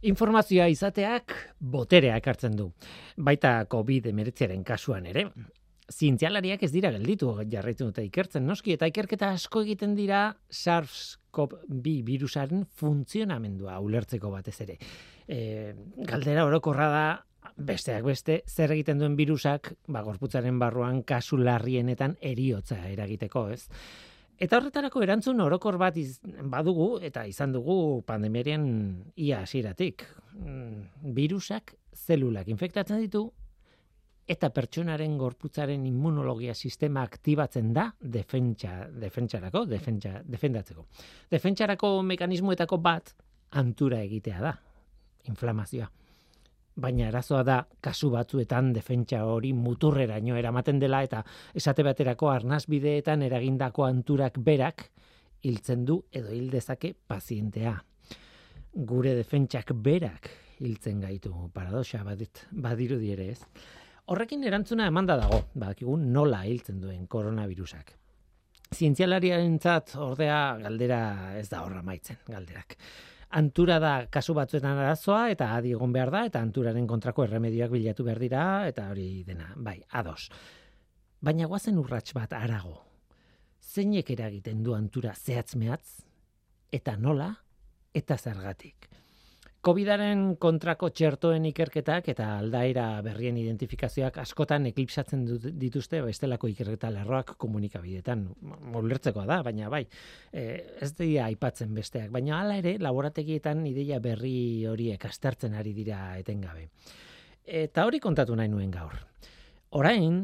Informazioa izateak boterea ekartzen du. Baita COVID-19aren kasuan ere. Zientzialariak ez dira gelditu jarraitu dute ikertzen noski eta ikerketa asko egiten dira SARS-CoV-2 virusaren funtzionamendua ulertzeko batez ere. E, galdera orokorra da besteak beste zer egiten duen virusak ba gorputzaren barruan kasu larrienetan eriotza eragiteko, ez? Eta horretarako erantzun orokor bat iz, badugu eta izan dugu pandemiaren ia hasieratik. Mm, virusak zelulak infektatzen ditu eta pertsonaren gorputzaren immunologia sistema aktibatzen da defentsa, defentsarako, defentsa, defendatzeko. Defentsarako mekanismoetako bat antura egitea da, inflamazioa baina arazoa da kasu batzuetan defentsa hori muturreraino eramaten dela eta esate baterako arnasbideetan eragindako anturak berak hiltzen du edo hil dezake pazientea. Gure defentsak berak hiltzen gaitu paradoxa badit badiru ere ez. Horrekin erantzuna emanda dago, badakigu nola hiltzen duen koronavirusak. Zientzialariarentzat ordea galdera ez da horra maitzen galderak antura da kasu batzuetan arazoa eta adi egon behar da eta anturaren kontrako erremedioak bilatu behar dira eta hori dena, bai, ados. Baina guazen urrats bat arago. Zeinek eragiten du antura zehatzmeatz eta nola eta zergatik. COVIDaren kontrako txertoen ikerketak eta aldaera berrien identifikazioak askotan eklipsatzen dituzte bestelako ikerketa lerroak komunikabidetan. Molertzekoa da, baina bai, e, ez dira aipatzen besteak. Baina hala ere, laborategietan ideia berri horiek aztertzen ari dira etengabe. Eta hori kontatu nahi nuen gaur. Orain,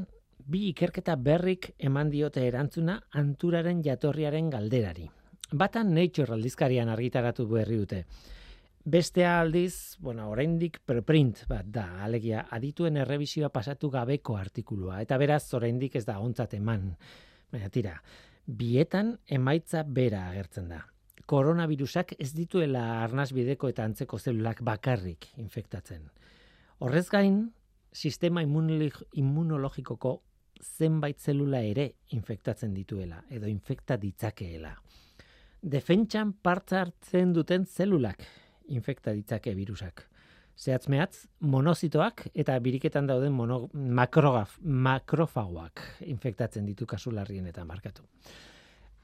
bi ikerketa berrik eman diote erantzuna anturaren jatorriaren galderari. Batan Nature aldizkarian argitaratu berri dute. Bestea aldiz, bueno, oraindik preprint bat da, alegia adituen errebisioa pasatu gabeko artikulua eta beraz oraindik ez da ontzat eman. Baina tira, bietan emaitza bera agertzen da. Koronavirusak ez dituela arnaz bideko eta antzeko zelulak bakarrik infektatzen. Horrez gain, sistema immunologikoko zenbait zelula ere infektatzen dituela edo infekta ditzakeela. Defentsan partza hartzen duten zelulak infekta ditzake virusak. Zehatz monozitoak eta biriketan dauden mono, makrogaf, makrofagoak infektatzen ditu kasu larrien markatu.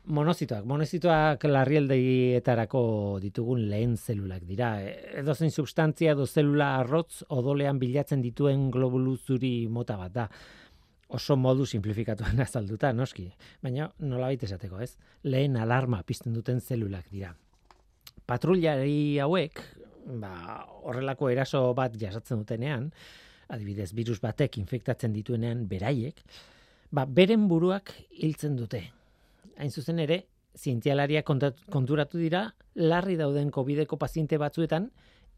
Monozitoak, monozitoak larrieldietarako ditugun lehen zelulak dira. Edo zein substantzia edo zelula arrotz odolean bilatzen dituen globulu zuri mota bat da. Oso modu simplifikatuan azalduta, noski. Baina nola baita esateko, ez? Lehen alarma pizten duten zelulak dira patrullari hauek, ba, horrelako eraso bat jasatzen dutenean, adibidez, virus batek infektatzen dituenean beraiek, ba, beren buruak hiltzen dute. Hain zuzen ere, zientzialaria konturatu dira, larri dauden COVID-eko paziente batzuetan,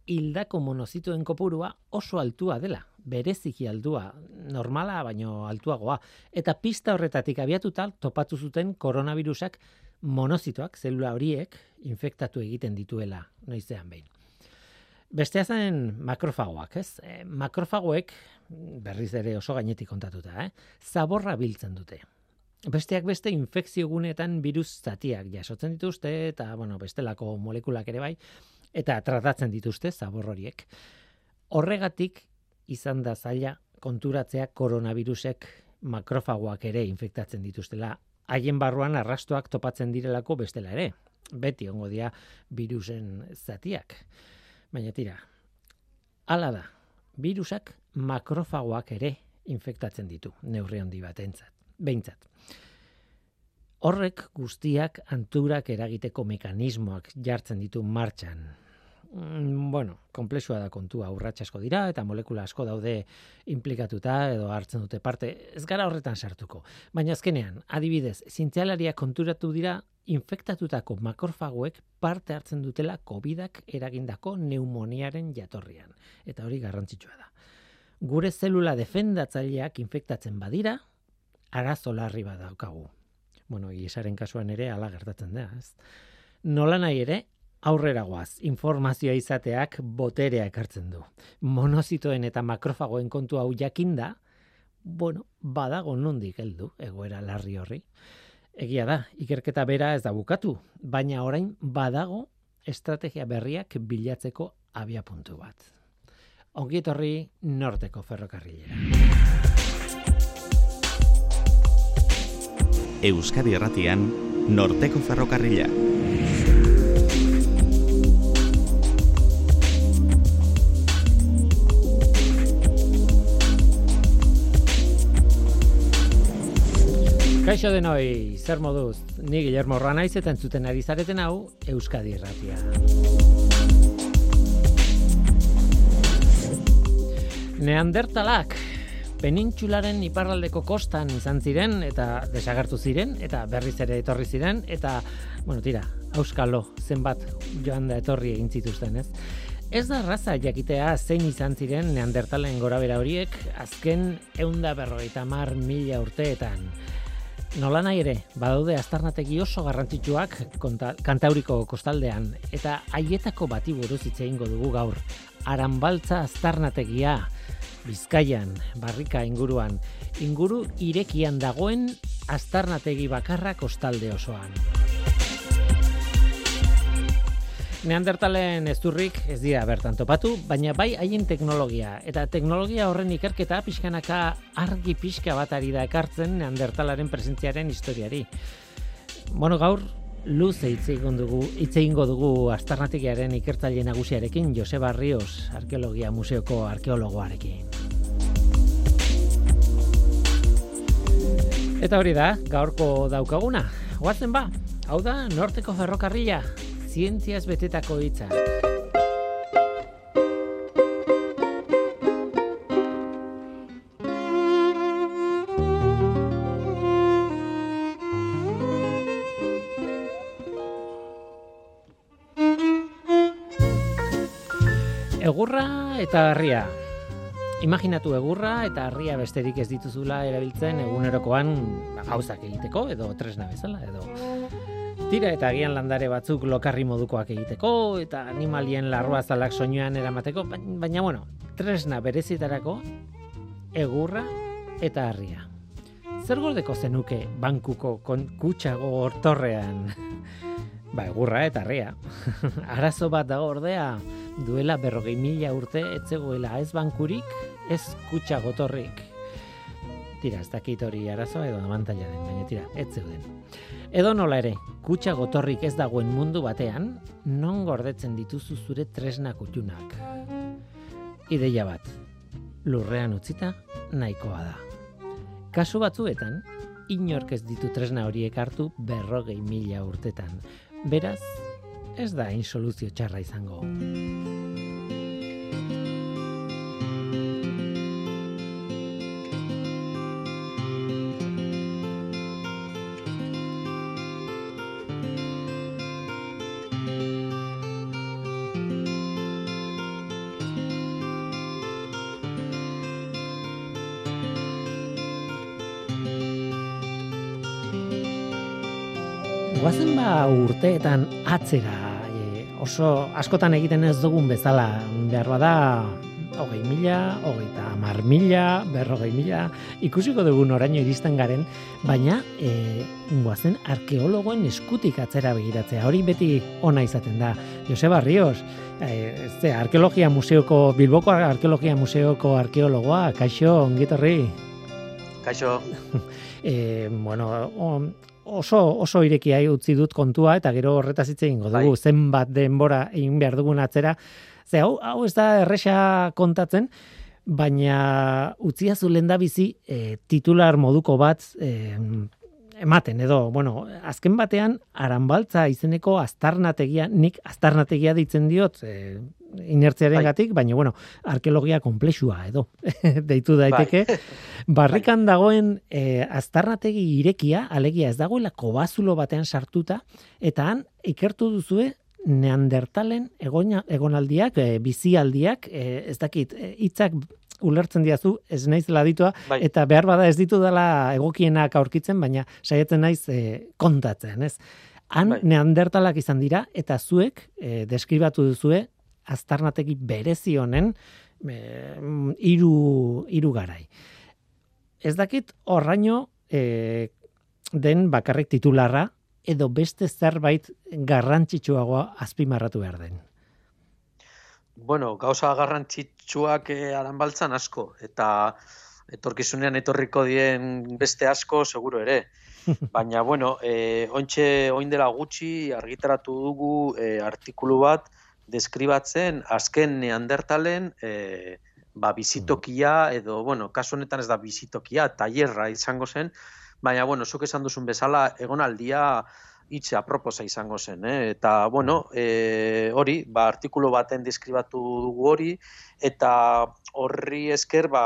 hildako monozituen kopurua oso altua dela, bereziki aldua, normala baino altuagoa. Eta pista horretatik abiatuta topatu zuten koronavirusak monozitoak, zelula horiek, infektatu egiten dituela noizean behin. Bestea zen makrofagoak, ez? E, makrofagoek, berriz ere oso gainetik kontatuta, eh? zaborra biltzen dute. Besteak beste infekzio gunetan virus zatiak jasotzen dituzte, eta bueno, bestelako molekulak ere bai, eta tratatzen dituzte zabor horiek. Horregatik izan da zaila konturatzea koronavirusek makrofagoak ere infektatzen dituztela haien barruan arrastoak topatzen direlako bestela ere. Beti ongo dia virusen zatiak. Baina tira, ala da, virusak makrofagoak ere infektatzen ditu, neurri handi bat entzat, behintzat. Horrek guztiak anturak eragiteko mekanismoak jartzen ditu martxan, bueno, komplexua da kontua, urratsa asko dira eta molekula asko daude implikatuta edo hartzen dute parte. Ez gara horretan sartuko. Baina azkenean, adibidez, zientzialaria konturatu dira infektatutako makorfagoek parte hartzen dutela COVIDak eragindako neumoniaren jatorrian. Eta hori garrantzitsua da. Gure zelula defendatzaileak infektatzen badira, arazo larri badaukagu. Bueno, iesaren kasuan ere ala gertatzen da, ez? Nola nahi ere, aurrera goaz, informazioa izateak boterea ekartzen du. Monozitoen eta makrofagoen kontu hau jakinda, bueno, badago nondik heldu egoera larri horri. Egia da, ikerketa bera ez da bukatu, baina orain badago estrategia berriak bilatzeko abia puntu bat. Ongi etorri norteko ferrokarrilera. Euskadi Erratian, norteko ferrokarrila. Kaixo denoi, zer moduz, ni Guillermo Ranaiz eta entzuten ari zareten hau Euskadi Erratia. Neandertalak penintxularen iparraldeko kostan izan ziren eta desagertu ziren eta berriz ere etorri ziren eta, bueno, tira, auskalo zenbat joan da etorri egin zituzten, ez? Ez da raza jakitea zein izan ziren neandertalen gorabera horiek azken eunda berrogeita mar mila urteetan. Nola nahi ere, badaude astarnategi oso garrantzitsuak kantauriko kostaldean, eta haietako bati buruz hitz dugu gaur. Aranbaltza astarnategia, Bizkaian, barrika inguruan, inguru irekian dagoen astarnategi bakarra kostalde osoan. Neandertalen ezturrik ez dira bertan topatu, baina bai haien teknologia. Eta teknologia horren ikerketa pixkanaka argi pixka bat ari da ekartzen Neandertalaren presentziaren historiari. Bueno, gaur, luz hitz dugu, hitz egingo dugu astarnatikiaren ikertzaile nagusiarekin, Joseba Rios, arkeologia museoko arkeologoarekin. Eta hori da, gaurko daukaguna. Guazen ba, hau da, norteko ferrokarria, zientziaz betetako hitza. Egurra eta harria. Imaginatu egurra eta harria besterik ez dituzula erabiltzen egunerokoan gauzak egiteko edo tresna bezala edo Tira eta agian landare batzuk lokarri modukoak egiteko eta animalien larruazalak soinuan eramateko, baina bueno, tresna berezitarako egurra eta harria. Zer gordeko zenuke bankuko kutsago hortorrean? ba, egurra eta harria. Arazo bat da ordea, duela berrogei mila urte etzegoela ez bankurik, ez kutsa gotorrik. Tira, ez dakit hori arazo edo abantaila den, baina tira, ez zeuden. Edo nola ere, kutsa gotorrik ez dagoen mundu batean, non gordetzen dituzu zure tresna kutxunak. Ideia bat, lurrean utzita nahikoa da. Kasu batzuetan, inork ez ditu tresna horiek hartu berrogei mila urtetan. Beraz, ez da insoluzio txarra izango. Guazen ba urteetan atzera, e, oso askotan egiten ez dugun bezala, behar bada, hogei mila, hogei mar mila, berrogei mila, ikusiko dugun oraino iristen garen, baina e, guazen arkeologoen eskutik atzera begiratzea, hori beti ona izaten da. Joseba Rios, e, ze, arkeologia museoko, Bilboko arkeologia museoko arkeologoa, kaixo, ongitorri? Kaixo. e, bueno, oso oso irekia utzi dut kontua eta gero horretaz hitze eingo dugu bai. zenbat denbora egin behar dugun atzera. Ze hau hau ez da erresa kontatzen, baina utzia zu lenda bizi e, titular moduko bat e, ematen edo bueno, azken batean Aranbaltza izeneko aztarnategia, nik aztarnategia ditzen diot, e, inertziaren bai. gatik, baina, bueno, arkeologia komplexua edo, deitu daiteke. Bai. Barrikan dagoen e, aztarnategi irekia, alegia ez dagoela kobazulo batean sartuta, eta han ikertu duzue neandertalen egona, egonaldiak, e, bizialdiak, e, ez dakit, hitzak ulertzen diazu, ez naiz laditua, bai. eta behar bada ez ditu dela egokienak aurkitzen, baina saietzen naiz e, kontatzen, ez? Han bai. neandertalak izan dira, eta zuek e, deskribatu duzue aztarnategi berezi honen hiru hiru garai. Ez dakit horraino e, den bakarrik titularra edo beste zerbait garrantzitsuagoa azpimarratu behar den. Bueno, gauza garrantzitsuak eh, aran baltzan asko, eta etorkizunean etorriko dien beste asko, seguro ere. Baina, bueno, eh, ointxe, oin dela gutxi argitaratu dugu eh, artikulu bat, deskribatzen azken neandertalen eh, ba, bizitokia edo, bueno, kasu honetan ez da bizitokia, tailerra izango zen, baina, bueno, zuk esan duzun bezala, egonaldia hitze aproposa izango zen, eh? eta, bueno, e, hori, ba, artikulu baten deskribatu dugu hori, eta horri esker, ba,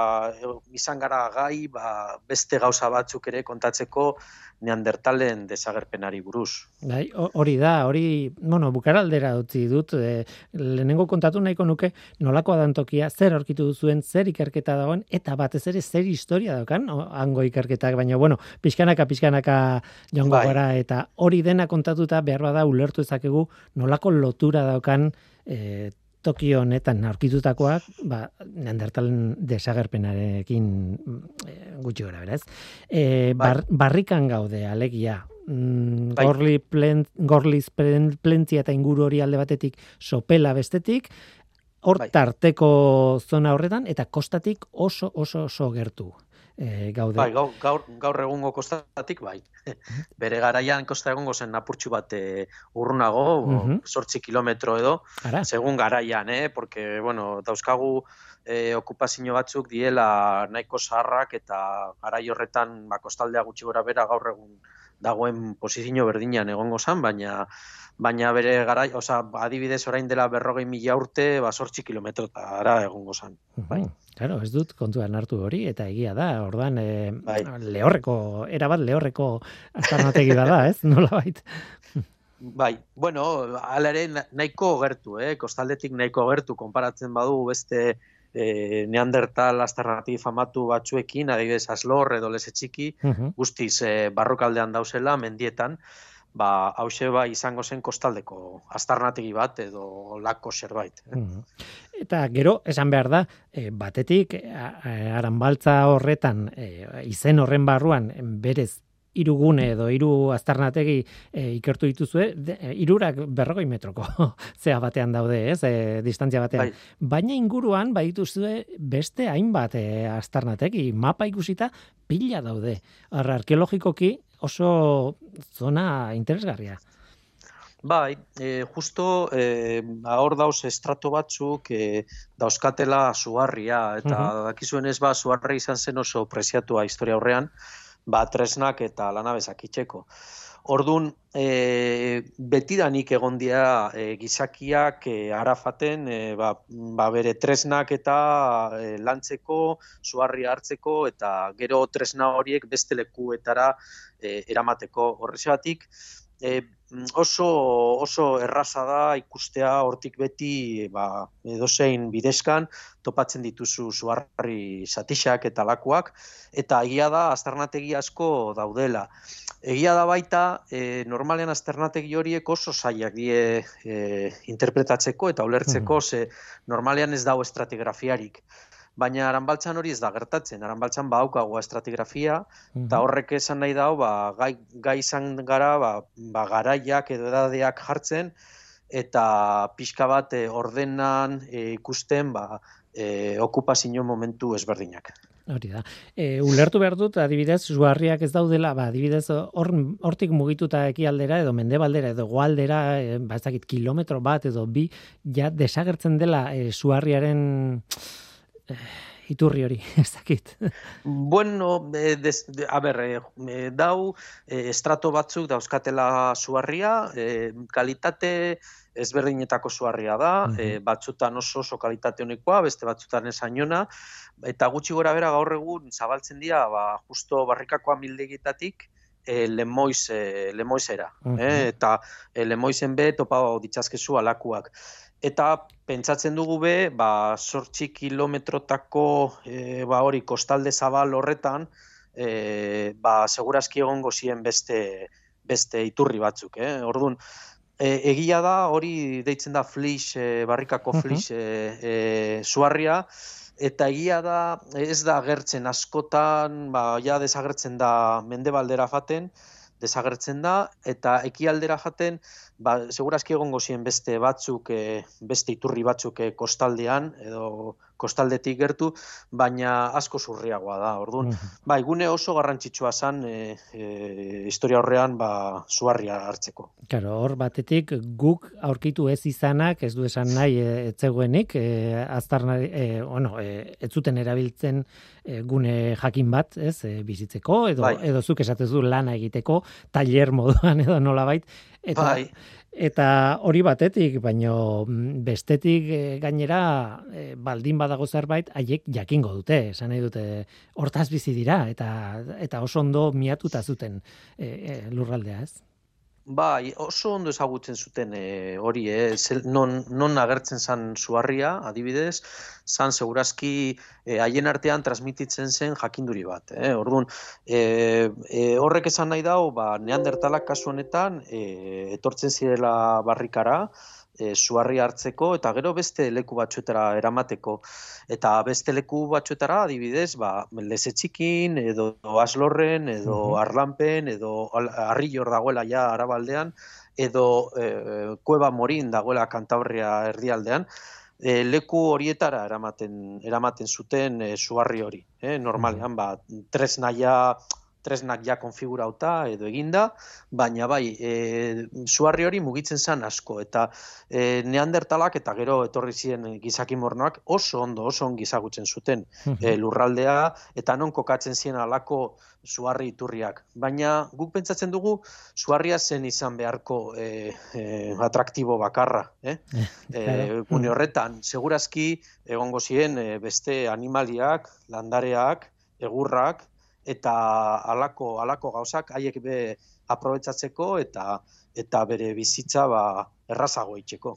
izan gara gai, ba, beste gauza batzuk ere kontatzeko, neandertalen desagerpenari buruz. Bai, hori da, hori, bueno, bukaraldera utzi dut, e, lehenengo kontatu nahiko nuke nolako adantokia, zer aurkitu duzuen, zer ikerketa dagoen, eta batez ere zer historia daukan, hango ikerketak, baina, bueno, pixkanaka, pixkanaka joango bai. gara, eta hori dena kontatuta behar bada ulertu ezakegu nolako lotura daukan e, toki honetan aurkitutakoak, ba, neandertalen desagerpenarekin e, gutxi gara, beraz. E, bar, barrikan gaude, alegia, mm, bai. gorli plen, gorliz plentzia eta inguru hori alde batetik sopela bestetik, hor bai. tarteko zona horretan, eta kostatik oso, oso, oso gertu e, gaude. Bai, gaur, gaur, gaur egungo kostatik, bai. Bere garaian kosta egongo zen napurtxu bat e, urrunago, sortzi kilometro edo, Ara. segun garaian, eh? porque, bueno, dauzkagu e, okupazio batzuk diela nahiko zaharrak eta garai horretan ba, kostaldea gutxi gora bera gaur egun dagoen posizio berdinean egongo zen, baina baina bere garai, osea, adibidez orain dela berrogei mila urte, ba, sortzi kilometrotara egongo zen. Bai. Claro, ez dut kontuan hartu hori, eta egia da, ordan, e, bai. lehorreko, erabat lehorreko aztarnategi da ez? Nola bait? Bai, bueno, ala ere nahiko gertu, eh? kostaldetik nahiko gertu, konparatzen badu beste e, neandertal aztarnati famatu batzuekin, adibidez aslor edo lese txiki, guztiz e, barrokaldean dauzela, mendietan, ba, hause ba izango zen kostaldeko astarnategi bat edo lako zerbait. Eh? Eta gero, esan behar da, e, batetik, aranbaltza horretan, e, izen horren barruan, berez irugune edo hiru aztarnategi e, ikertu dituzue, e, irurak berrogei metroko zea batean daude, ez, e, distantzia batean. Bai. Baina inguruan, badituzue beste hainbat e, aztarnategi, mapa ikusita pila daude. Arra, arkeologikoki oso zona interesgarria. Bai, e, justo e, hor dauz estrato batzuk e, dauzkatela suarria, eta uh -huh. dakizuen ez ba, suarri izan zen oso preziatua historia horrean, ba, tresnak eta lanabezak itxeko. Ordun e, betidanik egon dira e, gizakiak e, arafaten e, ba, ba bere tresnak eta e, lantzeko, suarri hartzeko eta gero tresna horiek beste lekuetara e, eramateko horrexatik e, oso oso erraza da ikustea hortik beti ba edozein bidezkan topatzen dituzu suarri satixak eta lakuak eta egia da azternategi asko daudela Egia da baita, e, normalean azternategi horiek oso zailak die e, interpretatzeko eta ulertzeko, mm. ze normalean ez dago estratigrafiarik baina aranbaltzan hori ez da gertatzen. Aranbaltzan badaukago estratigrafia, eta mhm. horrek esan nahi dau, ba, gai, gai izan gara, ba, ba, garaiak edo edadeak jartzen, eta pixka bat e, ordenan e, ikusten ba, e, okupazio momentu ezberdinak. Hori da. E, ulertu behar dut, adibidez, zuarriak ez daudela, ba, adibidez, hortik mugituta ekialdera edo mendebaldera edo goaldera, e, ba, ez dakit, kilometro bat edo bi, ja desagertzen dela e, zuarriaren eh, iturri hori, ez dakit. Bueno, eh, des, a ber, eh, dau, eh, estrato batzuk dauzkatela suarria, eh, kalitate ezberdinetako suarria da, uh -huh. batzutan oso oso kalitate honekoa, beste batzutan esainona, eta gutxi gora bera gaur egun zabaltzen dira, ba, justo barrikakoa mildegitatik, e, lemoiz, e, lemoizera. eh? Eta e, lemoizen be topa ditzazkezu alakuak eta pentsatzen dugu be, ba, sortxi kilometrotako e, ba, hori kostalde zabal horretan, e, ba, segurazki egongo zien beste, beste iturri batzuk. Eh? Orduan, e, egia da, hori deitzen da flix, e, barrikako flix e, e, suarria, eta egia da, ez da agertzen askotan, ba, ja desagertzen da mendebaldera jaten, desagertzen da, eta ekialdera jaten, ba, segurazki egongo ziren beste batzuk, e, beste iturri batzuk e, kostaldean, edo kostaldetik gertu, baina asko zurriagoa da. Orduan, bai, gune oso garrantzitsua zen e, e, historia horrean ba, zuarria hartzeko. Claro, hor batetik guk aurkitu ez izanak, ez du esan nahi e, etzegoenik, e, aztarna, e, bueno, e, ez zuten erabiltzen e, gune jakin bat, ez, e, bizitzeko, edo, bai. edo zuk esatez du lana egiteko, taller moduan edo nolabait, eta, bai. Eta hori batetik, baino mm, bestetik e, gainera e, baldin badago zerbait, haiek jakingo dute, esan nahi dute, hortaz bizi dira, eta, eta oso ondo miatuta zuten e, lurraldea, ez? Bai, oso ondo ezagutzen zuten e, hori, eh? non, non agertzen zan zuarria, adibidez, zan segurazki eh, haien artean transmititzen zen jakinduri bat. Eh? Orduan, e, e, horrek esan nahi dau, ba, neandertalak kasu honetan, e, etortzen zirela barrikara, e, suarri hartzeko eta gero beste leku batzuetara eramateko. Eta beste leku batzuetara adibidez ba leze txikin edo aslorren edo arlanpen edo arrillor dagoela ja arabaldean edo e, kueba morin dagoela kantabria erdialdean e, leku horietara eramaten eramaten zuten e, suarri hori eh normalean ba tresnaia tresnak ja konfigurauta edo eginda, baina bai, e, zuarri hori mugitzen zen asko, eta e, neandertalak eta gero etorri ziren gizakimornoak oso ondo, oso ongi zagutzen zuten e, lurraldea, eta non kokatzen ziren alako zuarri iturriak. Baina guk pentsatzen dugu, zuarria zen izan beharko e, e, atraktibo bakarra. Eh? E, gune horretan, segurazki egongo ziren e, beste animaliak, landareak, egurrak, eta alako alako gauzak haiek be aprobetsatzeko eta eta bere bizitza ba errazago itzeko.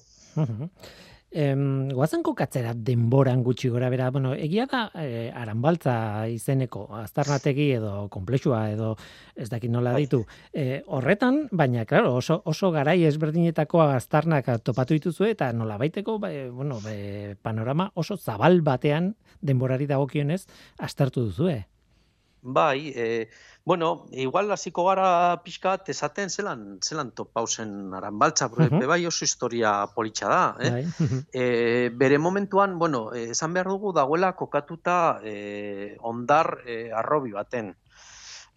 Em, guazen kokatzera denboran gutxi gora bera, bueno, egia da e, aranbaltza izeneko aztarnategi edo komplexua edo ez dakit nola bai. ditu. E, horretan, baina, claro, oso, oso garai ezberdinetako aztarnak topatu dituzu eta nola baiteko, ba, bueno, be, panorama oso zabal batean denborari dagokionez aztertu duzu, eh? Bai, e, bueno, igual hasiko gara pixka esaten zelan, zelan topausen aranbaltza, uh -huh. bai oso historia politxa da. Eh? Bai. e, bere momentuan, bueno, esan behar dugu dagoela kokatuta e, ondar e, arrobi baten.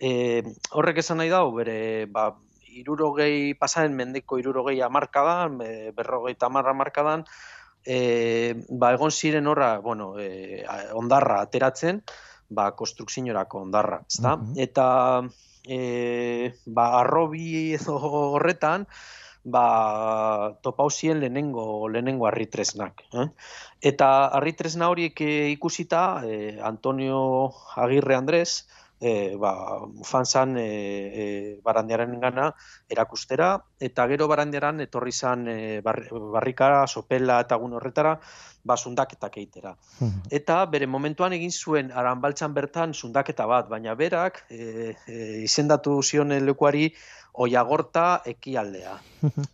E, horrek esan nahi dago, bere, ba, irurogei, pasaren mendeko irurogei amarkadan, e, berrogei tamarra amarkadan, e, ba, egon ziren horra, bueno, e, ondarra ateratzen, ba, konstrukzinorako ondarra, ezta? Eta e, ba, arrobi edo horretan, ba, topauzien lehenengo, lehenengo arritresnak. Eh? Eta arritresna horiek ikusita, e, Antonio Agirre Andrés, e, ba, fanzan e, e, barandiaren gana erakustera, eta gero barandiaran etorri zan e, barrikara, sopela eta gun horretara, ba, zundaketak eitera. Eta bere momentuan egin zuen aranbaltzan bertan zundaketa bat, baina berak e, e, izendatu zion lekuari oiagorta ekialdea.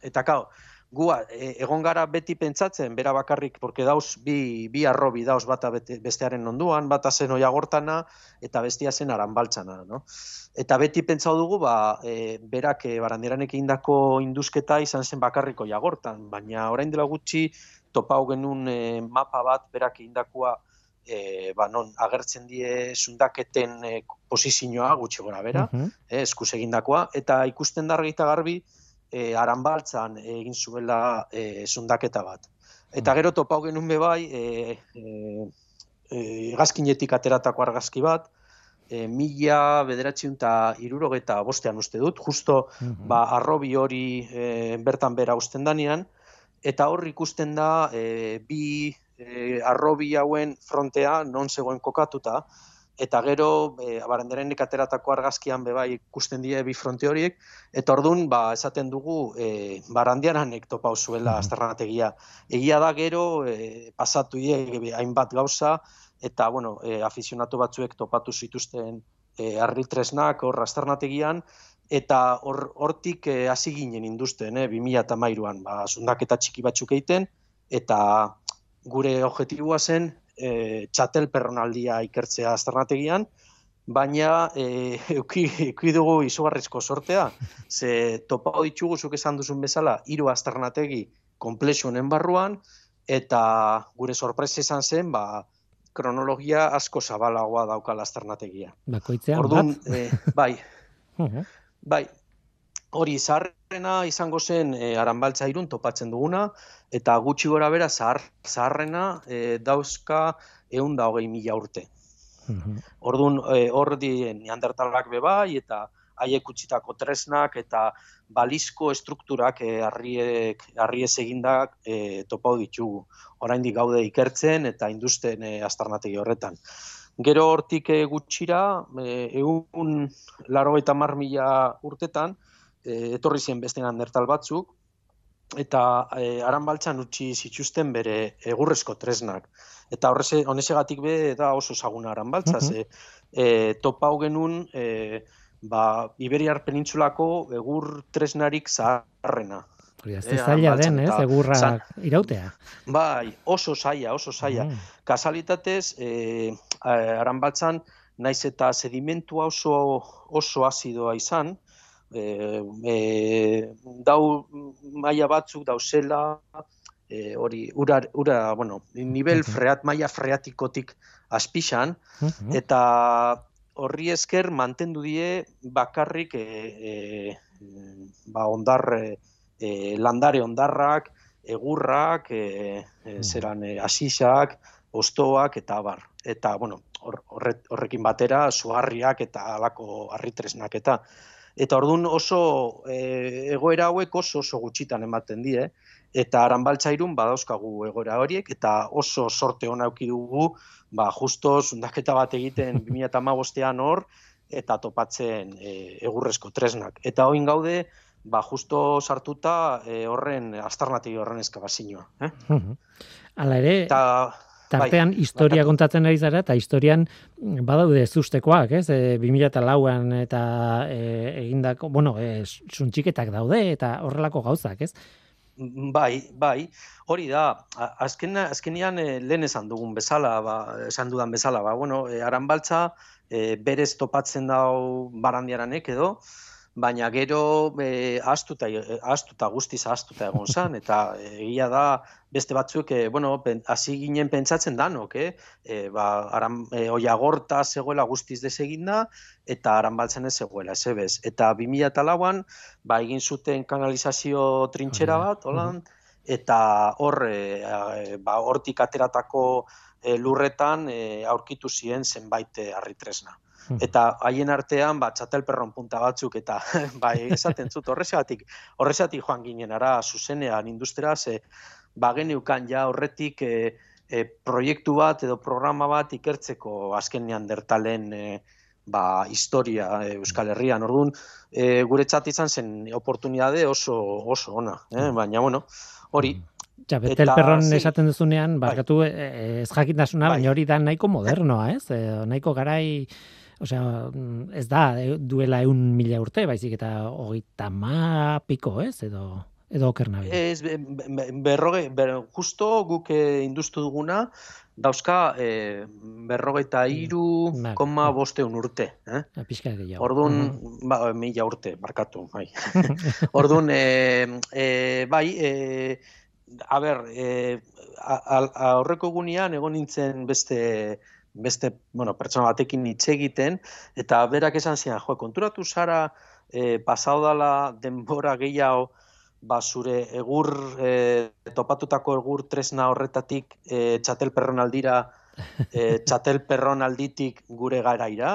Eta kau, gu e, egon gara beti pentsatzen, bera bakarrik, porque dauz bi, bi arrobi dauz bata bestearen onduan, bata zen oiagortana eta bestia zen aranbaltzana. No? Eta beti pentsau dugu, ba, e, berak e, barandiranek indako induzketa izan zen bakarriko jagortan, baina orain dela gutxi topau genuen e, mapa bat berak indakoa e, ba, non agertzen die zundaketen e, posizioa gutxi gora bera, uh e, eskuz egindakoa, eta ikusten dargita garbi, e, aranbaltzan egin zuela e, zundaketa bat. Eta gero topau genuen bebai, e, e, e, gazkinetik ateratako argazki bat, e, mila bederatziun eta irurogeta bostean uste dut, justo ba, arrobi hori e, bertan bera usten danean, eta hor ikusten da e, bi e, arrobi hauen frontea non zegoen kokatuta, eta gero e, baranderen ateratako argazkian beba ikusten die bi fronte horiek eta ordun ba esaten dugu e, barandiaranek topau zuela azternategia egia da gero e, pasatu die hainbat gauza eta bueno e, afizionatu batzuek topatu zituzten e, arritresnak hor azternategian eta hortik e, hasi ginen industen eh 2013an ba zundaketa txiki batzuk egiten eta gure objektiboa zen e, txatel perronaldia ikertzea azternategian, baina e, euki, euki dugu izugarrizko sortea, ze topau ditugu zuk esan duzun bezala, hiru azternategi komplexu honen barruan, eta gure sorpresa izan zen, ba, kronologia asko zabalagoa dauka azternategia. Bakoitzean Orduan, e, bai, bai, hori zaharrena izango zen e, aranbaltza irun topatzen duguna, eta gutxi gora bera zahar, zaharrena e, dauzka egun da hogei mila urte. Orduan, e, hor di neandertalak bebai, eta haiek utzitako tresnak, eta balizko estrukturak e, arriek, arriez egindak e, topau ditugu. Oraindik gaude ikertzen eta industen e, astarnategi horretan. Gero hortik e, gutxira, e, egun laro eta mar mila urtetan, e, etorri zen beste neandertal batzuk, eta e, aran utzi zituzten bere egurrezko tresnak. Eta horreze, honesegatik be da oso zaguna aran baltza, ze e, topau genuen e, ba, Iberiar penintsulako egur tresnarik zaharrena. Hori, ez zaila den, ez, egurra zan, irautea. Bai, oso zaila, oso zaila. Mm. Kasalitatez, e, aran naiz eta sedimentua oso, oso azidoa izan, e, e, dau maila batzuk dauzela e, hori ura, ura bueno, nivel freat maila freatikotik azpixan eta horri esker mantendu die bakarrik e, e, ba ondar e, landare ondarrak egurrak e, e, zeran e, asixak ostoak eta bar eta bueno horrekin batera suharriak eta alako harritresnak eta eta ordun oso e, egoera hauek oso oso gutxitan ematen die. Eta aranbaltzairun badauzkagu egoera horiek eta oso sorte ona eduki dugu ba justo zundaketa bat egiten 2015ean hor eta topatzen e, egurrezko tresnak. Eta orain gaude ba justo sartuta e, horren astarnategi horren eskabazioa eh? Hala ere, eta Tartean, bai, historia kontatzen ari zara, eta historian badaude zuztekoak, ez? E, 2004an eta e, egindako, bueno, e, suntxiketak daude, eta horrelako gauzak, ez? Bai, bai, hori da, azken, azkenian e, lehen esan dugun bezala, ba, esan dudan bezala, ba, bueno, e, aranbaltza e, berez topatzen dau barandiaranek edo, baina gero e, astuta, astuta guztiz astuta egon zan, eta egia da beste batzuk, e, bueno, hasi ginen pentsatzen danok, eh? E, ba, aran, e, oiagorta zegoela guztiz deseginda, eta aran baltzen ez zegoela, ez ebez. Eta 2000 lauan, ba, egin zuten kanalizazio trintxera bat, holan, eta hor, e, ba, hortik ateratako e, lurretan e, aurkitu ziren zenbait e, arritresna. Hmm. eta haien artean ba txatelperron punta batzuk eta bai esaten zut horrezatik horrezatik joan ginen ara zuzenean industria ze ba geneukan ja horretik e, e, proiektu bat edo programa bat ikertzeko azkenean dertalen e, ba, historia e, Euskal Herrian. Orduan, e, gure izan zen oportunitate oso, oso ona. Eh? Hmm. Baina, bueno, hori. Ja, betel perron esaten duzunean, bai. barkatu bai. ez jakitasuna, bai. baina hori da nahiko modernoa, ez? E, nahiko garai Osea, mm, ez da, e, duela eun mila urte, baizik eta hogeita ma piko, ez? Edo, edo oker. Ez, berroge, ber, justo guk eh, industu duguna, dauzka e, berrogeita mm, iru mm, koma bosteun urte. Eh? Pizka gehiago. Orduan, mm. ba, mila urte, barkatu, bai. Orduan, e, e, bai, e, a ber, e, aurreko gunean egon nintzen beste beste, bueno, pertsona batekin hitz egiten eta berak esan zian, jo, konturatu zara e, pasau dala denbora gehiago ba zure egur e, topatutako egur tresna horretatik e, txatelperron aldira e, txatelperron alditik gure garaira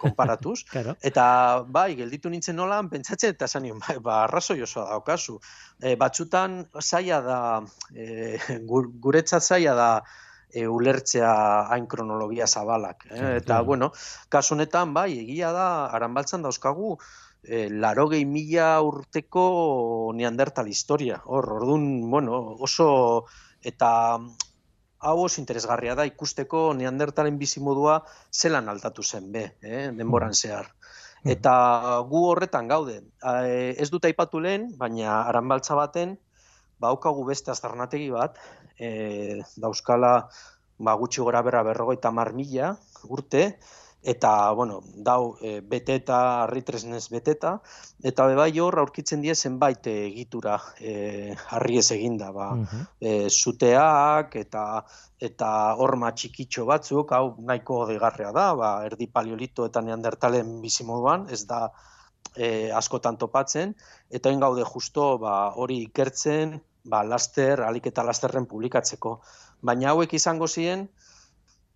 konparatuz claro. eta bai, gelditu nintzen nola pentsatzen eta esan nion, bai, ba, arrazoi osoa daukazu e, batzutan zaila da e, guretzat zaila da e, ulertzea hain kronologia zabalak. Eh? Eta, bueno, kasu honetan, bai, egia da, aranbaltzan dauzkagu, e, larogei mila urteko neandertal historia. Hor, orduan, bueno, oso, eta hau oso interesgarria da ikusteko neandertalen bizimodua zelan altatu zen be, eh? denboran mm. zehar. Mm. Eta gu horretan gaude. E, ez dut aipatu lehen, baina aranbaltza baten, baukagu beste azarnategi bat, e, dauzkala ba, gutxi gora berra berrogeita mar mila urte, eta, bueno, dau e, beteta, harritresnez beteta, eta bebai hor aurkitzen die zenbait egitura e, harri ez eginda, ba, e, zuteak eta eta horma txikitxo batzuk, hau nahiko degarrea da, ba, erdi paleolito eta neandertalen bizimoduan, ez da e, askotan topatzen, eta hain gaude justo ba, hori ikertzen, ba, laster, alik eta lasterren publikatzeko. Baina hauek izango ziren,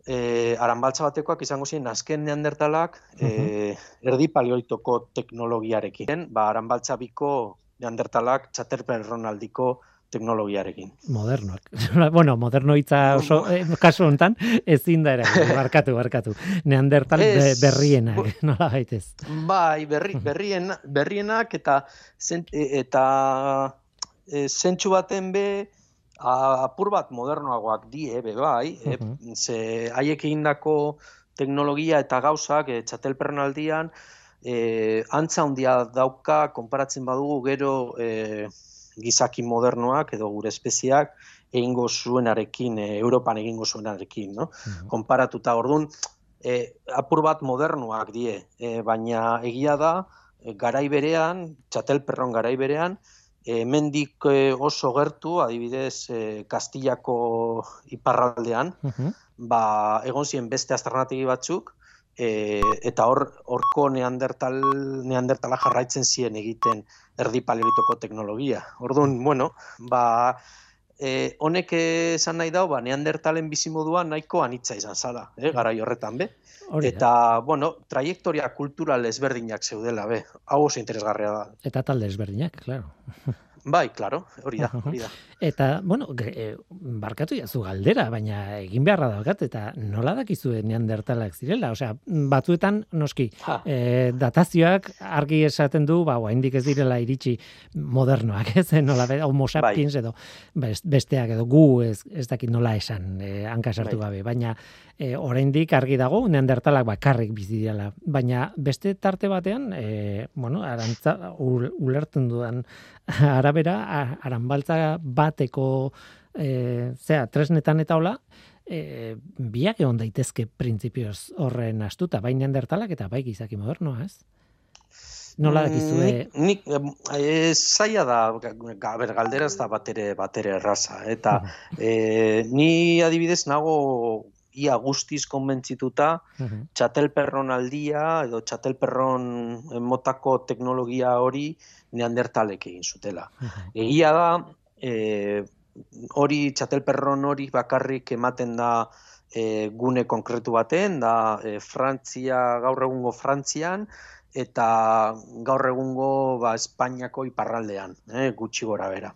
e, aranbaltza batekoak izango ziren azken neandertalak e, erdi paleolitoko teknologiarekin. Ba, aranbaltza biko neandertalak txaterpen ronaldiko teknologiarekin. Modernoak. bueno, moderno hitza oso eh, kasu hontan ezin da era barkatu barkatu. Neandertal es, berriena, nola gaitez. Bai, berri, berrien, berrienak eta e, eta e, zentsu baten be apur bat modernoagoak die, be bai, e, ze haiek egindako teknologia eta gauzak e, txatelpernaldian e, antza handia dauka konparatzen badugu gero e, gizaki modernoak edo gure espeziak egingo zuenarekin, e, Europan egingo zuenarekin, no? Konparatuta. Ordun e, apur bat modernoak die, e, baina egia da e, garai berean, txatelperron garai berean, e, mendik e, oso gertu, adibidez, e, Kastillako iparraldean, ba, egon ziren beste astronategi batzuk, e, eta hor horko neandertal neandertala jarraitzen zien egiten erdi paleolitoko teknologia. Orduan, bueno, ba e, honek esan nahi dau, ba, neandertalen bizimodua nahiko anitza izan zala, eh, garai horretan be. Eta, bueno, trajektoria kultural ezberdinak zeudela, be. Hau oso interesgarria da. Eta talde ezberdinak, claro. Bai, claro, hori da, hori da. Eta, bueno, e, barkatu jazu galdera, baina egin beharra daukat, eta nola dakizu neandertalak zirela? Osea, batzuetan, noski, e, datazioak argi esaten du, ba, haindik ez direla iritsi modernoak, ez, nola, homo bai. sapiens edo, besteak edo gu ez, ez dakit nola esan, e, hankasartu bai. gabe, baina e, oraindik argi dago neandertalak bakarrik bizi dira baina beste tarte batean e, bueno arantza ulertzen dudan arabera aranbaltza bateko e, zera, tresnetan eta hola e, biak egon daitezke printzipioz horren astuta bai neandertalak eta bai gizaki modernoa ez Nola dakizue? Nik, nik zaila da, gaber, galderaz da batere, batere erraza. Eta e, ni adibidez nago ia guztiz konbentzituta uh txatelperron aldia edo txatelperron motako teknologia hori neandertalek egin zutela. Egia da, e, hori txatelperron hori bakarrik ematen da e, gune konkretu baten, da e, Frantzia, gaur egungo Frantzian, eta gaur egungo ba, Espainiako iparraldean, eh, gutxi gora bera.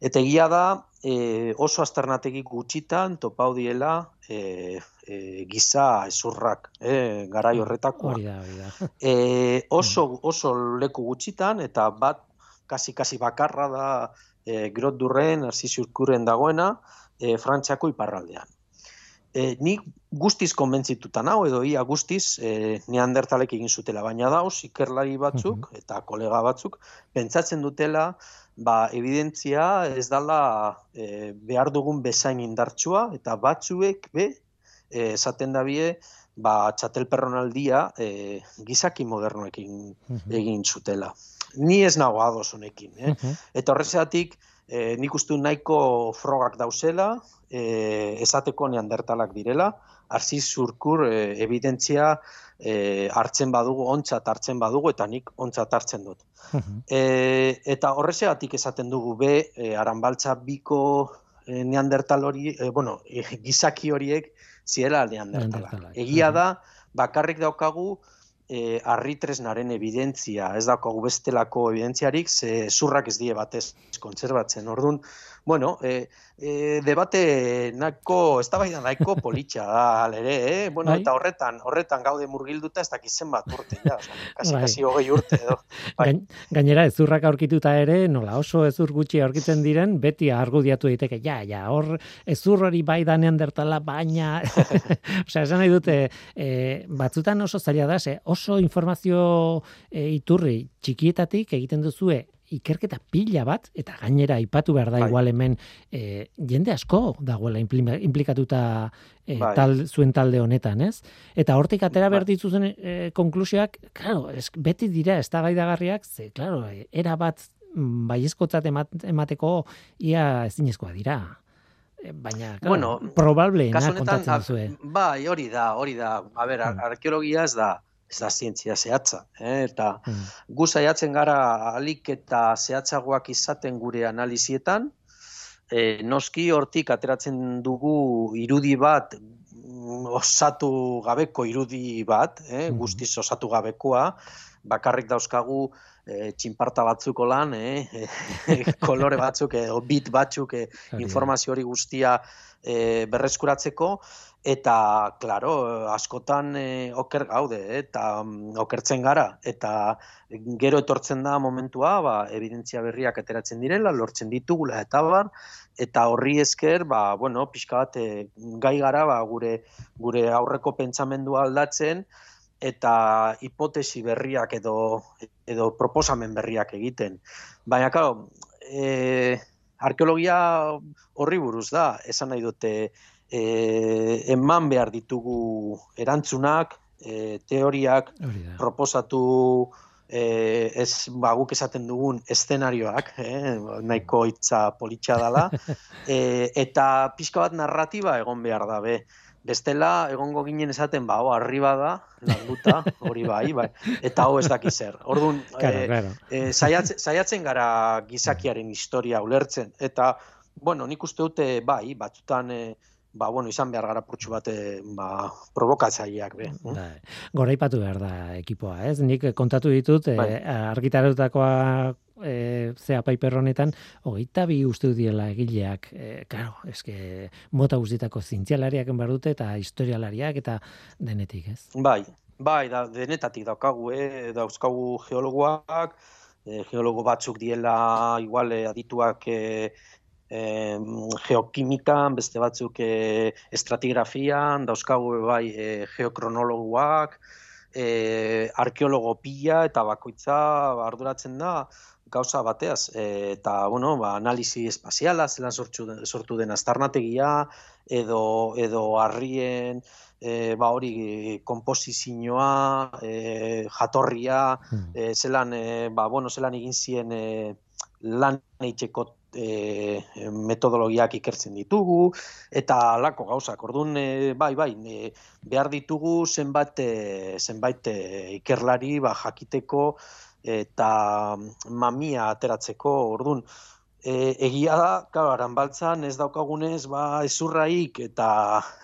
Eta egia da, e, oso azternategi gutxitan topau diela e, e, giza ezurrak, e, garai mm, horretako. E, oso, oso leku gutxitan, eta bat, kasi-kasi bakarra da e, grot durren, arzizurkuren dagoena, e, frantziako iparraldean. E, ni guztiz konbentzituta hau edo ia guztiz e, neandertalek egin zutela, baina da, ikerlari batzuk eta kolega batzuk, pentsatzen dutela, ba, evidentzia ez dala e, behar dugun bezain indartsua, eta batzuek be, e, esaten da bie, ba, txatelperronaldia e, gizaki modernoekin egin zutela. Ni ez nago ados honekin. Eh? Eta horrezatik, e, nik uste nahiko frogak dauzela, e, esateko neandertalak direla, arzi zurkur e, evidentzia e, hartzen badugu, ontzat hartzen badugu, eta nik ontzat hartzen dut. e, eta horrezeatik esaten dugu be, e, aranbaltza biko e, neandertal hori, e, bueno, e, gizaki horiek ziela neandertalak. Egia da, bakarrik daukagu, e, arritresnaren evidentzia, ez daukagu bestelako evidentziarik, ze zurrak ez die batez kontserbatzen. Orduan, bueno, e, e, debate nahiko, ez da bai nahiko politxa da, alere, eh? Bueno, bai. eta horretan, horretan gaude murgilduta ez dakizen bat urte, ja, kasi, bai. kasi hogei urte, edo. Bai. Gainera, ezurrak aurkituta ere, nola oso ezur gutxi aurkitzen diren, beti argudiatu daiteke, ja, ja, hor ezur hori bai danean dertala, baina, osea, esan nahi dute, e, batzutan oso zaila da, ze, oso informazio e, iturri txikietatik egiten duzue ikerketa pila bat, eta gainera aipatu behar da Bai. igual hemen e, jende asko dagoela implikatuta e, Bai. tal, zuen talde honetan, ez? Eta hortik atera Bai. behar dituzen e, konklusioak, claro, es, beti dira ez da gaidagarriak, ze, claro, era bat mm, baiezkotzat emat- emateko ia ezinezkoa dira. Baina, claro, Bueno, probableena kontatzen duzue. bai, hori da, hori da. A ber, ar- Mm. arkeologia ez da, ez da zientzia zehatza, eh? eta Mm. gu saiatzen gara alik eta zehatzagoak izaten gure analizietan, e, noski hortik ateratzen dugu irudi bat mm, osatu gabeko irudi bat, eh? Mhm. guztiz osatu gabekoa, bakarrik dauzkagu e, txinparta batzuk lan, eh? kolore batzuk, edo bit batzuk, da. informazio hori guztia e, berreskuratzeko, eta, claro, askotan e, oker gaude, eh, eta mm, okertzen gara, eta gero etortzen da momentua, ba, evidentzia berriak ateratzen direla, lortzen ditugula, eta bar, eta horri esker, ba, bueno, pixka bat, e, gai gara, ba, gure, gure aurreko pentsamendua aldatzen, eta hipotesi berriak edo edo proposamen berriak egiten. Baina, claro, e, arkeologia horri buruz da, esan nahi dute, e, eman behar ditugu erantzunak, e, teoriak, proposatu e, ez ba, guk esaten dugun eszenarioak, eh, nahiko hitza politxa dala, e, eta pixka bat narratiba egon behar da be. Bestela, egongo ginen esaten, ba, ho, arriba da, landuta, hori bai, bai, eta hau ez daki zer. Orduan, Claro, eh, claro. e, saiatzen, saiatzen gara gizakiaren historia ulertzen. Eta, bueno, nik uste dute, bai, batzutan, e, ba, bueno, izan behar gara purtsu bat, e, ba, provokatzaileak, be. Bai. Goraipatu behar da ekipoa, ez? Nik kontatu ditut, Bai. e, argitarutakoa e, zea Piper honetan, hogeita bi uste diela egileak, e, claro, eske mota guztietako zientzialariak behar dute eta historialariak eta denetik, ez? Bai, bai, da, denetatik daukagu, eh? dauzkagu geologoak, eh, geologo batzuk diela igual eh, adituak eh, eh, geokimikan, beste batzuk eh, estratigrafian, dauzkagu bai eh, geokronologoak, eh, arkeologo pila eta bakoitza arduratzen da gauza bateaz, eh, eta, bueno, ba, analisi espaziala, zelan sortu, sortu den aztarnategia, edo, edo harrien, e, ba hori konposizioa, e, jatorria, Hmm. e, zelan, e, ba, bueno, zelan egin zien e, lan egiteko e, metodologiak ikertzen ditugu, eta alako gauzak. Orduan, e, bai, bai, e, behar ditugu zenbat, e, zenbait e, ikerlari ba, jakiteko eta mamia ateratzeko. Orduan, E, egia da, claro, aranbaltzan ez daukagunez, ba, ezurraik eta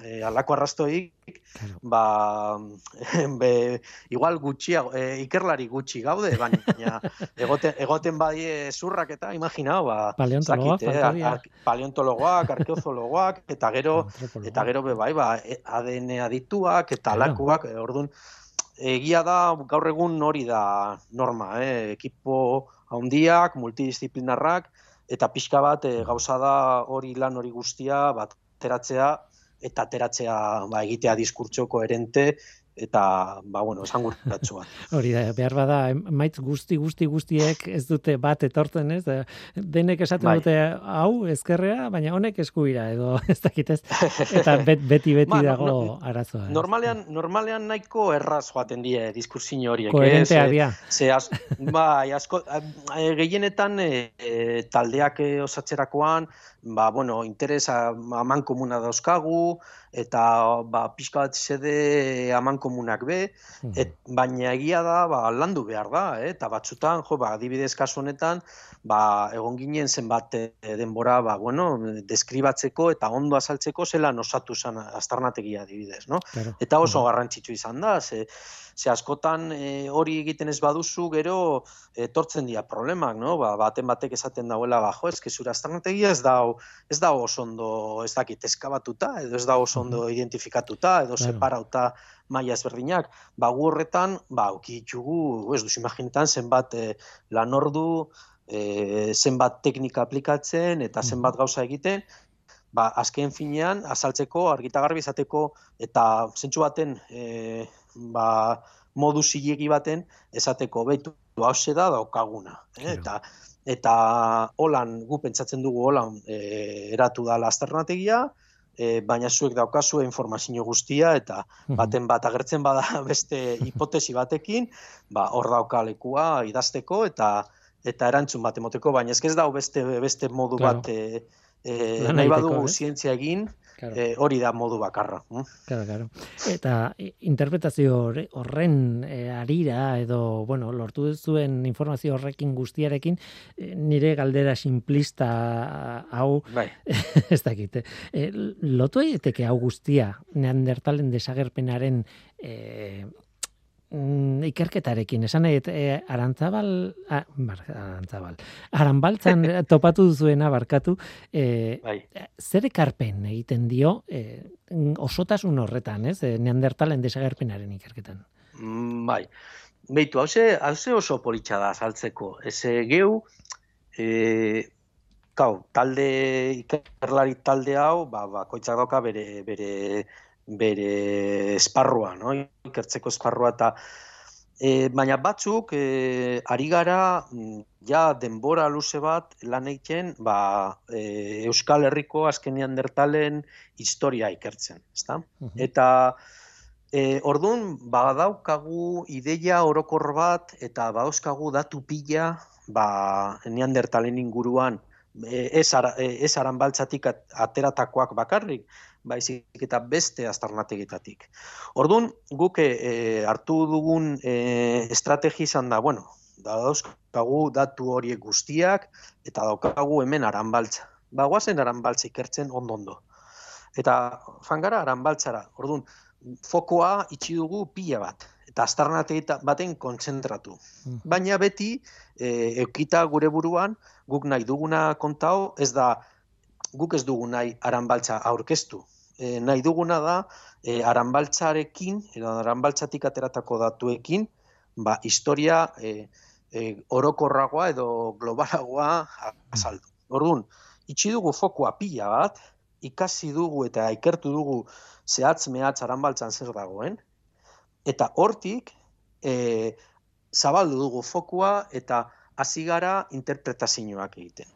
e, alako arrastoik, Claro. ba, be, igual gutxiago, e, ikerlari gutxi gaude, baina egoten, egoten bai ezurrak eta imaginau, ba, Paleontologoak zakit, falta dira. ar- paleontologoak, arkeozologoak, eta gero, eta gero be bai, ba, e- ADN adituak eta Claro. alakoak, e, orduan, egia da, gaur egun hori da norma, eh? ekipo handiak, multidisciplinarrak, eta pixka bat e, gauza da hori lan hori guztia bat teratzea eta ateratzea ba, egitea diskurtso koherente eta ba bueno, esanguratsu bat. Hori da, behar bada, maitz guzti, guzti, guztiek ez dute bat etortzen, ez? Denek esaten Bai. dute hau ezkerrea, baina honek eskuira edo ez dakit ez. Eta bet, beti beti Ba, no- dago no- arazoa. ez? Normalean, normalean nahiko erraz joaten die diskursiño horiek. Koherentea ez? dira. Ze az, bai, asko, e, gehienetan e, taldeak osatzerakoan, ba, bueno, interes aman komuna dauzkagu, eta ba, pixka bat zede aman komunak be, Mhm. Et, baina egia da, ba, landu behar da, eh? eta batzutan, jo, ba, adibidez kasu honetan, ba, egon ginen zenbat eh, denbora, ba, bueno, deskribatzeko eta ondo azaltzeko zelan osatu zen aztarnategia adibidez, no? Claro. Eta oso Mhm. garrantzitsu izan da, ze, ze askotan eh, hori egiten ez baduzu, gero etortzen dira problemak, no? Ba, baten batek esaten dauela, ba, jo, eske zure aztarnategia ez da, ez da oso ondo, ez dakit, eskabatuta, edo ez da oso ondo identifikatuta, edo Claro. separauta maila ezberdinak, ba, gu horretan, ba, auki ditugu, ez duz imaginetan, zenbat eh, lan ordu, eh, zenbat teknika aplikatzen, eta zenbat gauza egiten, ba, azken finean, azaltzeko, argitagarbi izateko, eta zentsu baten, e, ba, modu zilegi baten, esateko, behitu, hause da daukaguna. Eh? Claro. Eta, eta holan gu pentsatzen dugu holan e, eratu da lasternategia, e, baina zuek daukazue informazio guztia eta baten bat agertzen bada beste hipotesi batekin, ba hor daukalekua idazteko eta eta erantzun bat emoteko, baina ez ez dau beste beste modu Claro. bat e, e, nahi badugu zientzia egin, Claro. e, hori da modu bakarra. hm? Claro, claro. Eta interpretazio horre- horren e, arira edo, bueno, lortu zuen informazio horrekin guztiarekin, e, nire galdera simplista hau, Bai. ez dakit, e, lotu egiteke hau guztia neandertalen desagerpenaren e, mm, ikerketarekin, esan nahi, dut, e, arantzabal, a, bar, arantzabal, aranbaltzan topatu duzuena barkatu, e, Bai. zer ekarpen egiten dio e, osotasun horretan, ez? E, neandertalen desagerpenaren ikerketan. Mm, Bai. Beitu, hause, hause oso politxa da saltzeko. Ez eh, geu, e, kau, talde, ikerlari talde hau, ba, bakoitzak dauka bere, bere, bere esparrua, no? Ikertzeko esparrua eta e, baina batzuk e, ari gara mm, ja denbora luze bat lan egiten ba, e, Euskal Herriko azkenean dertalen historia ikertzen, ezta? Eta e, ordun badaukagu ideia orokor bat eta badauzkagu datu pila ba, neandertalen inguruan e, ez, ara, e, ez aranbaltzatik at- ateratakoak bakarrik, baizik eta beste aztarnategitatik. Ordun guk e, hartu dugun e, estrategi izan da, bueno, da dauzkagu datu horiek guztiak eta daukagu hemen aranbaltza. Ba, guazen aranbaltza ikertzen ondo-ondo. Eta fangara aranbaltzara. Ordun fokoa itxi dugu pila bat eta aztarnategita baten kontzentratu. Baina beti e, eukita gure buruan guk nahi duguna kontao ez da guk ez dugu nahi aranbaltza aurkeztu. E, nahi duguna da e, aranbaltzarekin edo aranbaltzatik ateratako datuekin ba, historia e, e, orokorragoa edo globalagoa azaldu. Orduan, itxi dugu fokua pila bat, ikasi dugu eta ikertu dugu zehatz mehatz aranbaltzan zer dagoen, eta hortik e, zabaldu dugu fokua eta hasi gara interpretazioak egiten.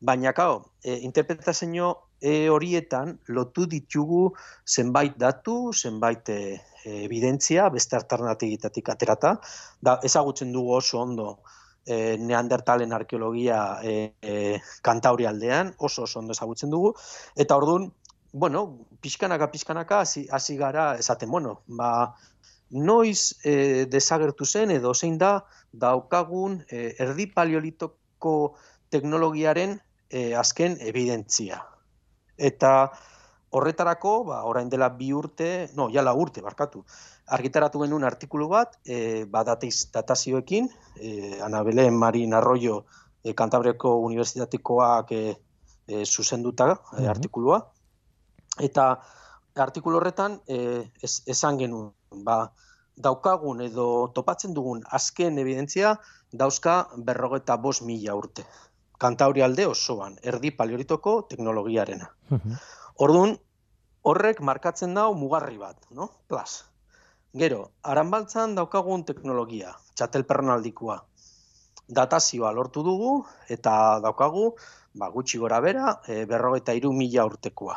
Baina, kao, e, interpretazio e, horietan lotu ditugu zenbait datu, zenbait e, evidentzia, beste alternatigitatik aterata, da ezagutzen dugu oso ondo e, neandertalen arkeologia e, e, kantauri aldean, oso oso ondo ezagutzen dugu, eta orduan, bueno, pixkanaka, pixkanaka, hasi gara esaten, bueno, ba, noiz e, desagertu zen edo zein da daukagun e, erdi paleolitoko teknologiaren e, azken evidentzia. Eta horretarako, ba, orain dela bi urte, no, jala urte, barkatu, argitaratu genuen artikulu bat, e, ba, dateiz, datazioekin, e, Ana Belen Marin Arroyo e, Kantabriako Unibertsitatekoak e, e, zuzenduta e, artikulua, eta artikulu horretan e, es, esan genuen, ba, daukagun edo topatzen dugun azken evidentzia dauzka berrogeta bost mila urte. Kantauri alde osoan, erdi paleolitoko teknologiarena. Orduan, horrek markatzen dau mugarri bat, no? Plus. Gero, aranbaltzan daukagun teknologia, txatelperronaldikoa. Datazioa lortu dugu eta daukagu, ba, gutxi gora bera, e, berrogeta iru mila urtekoa.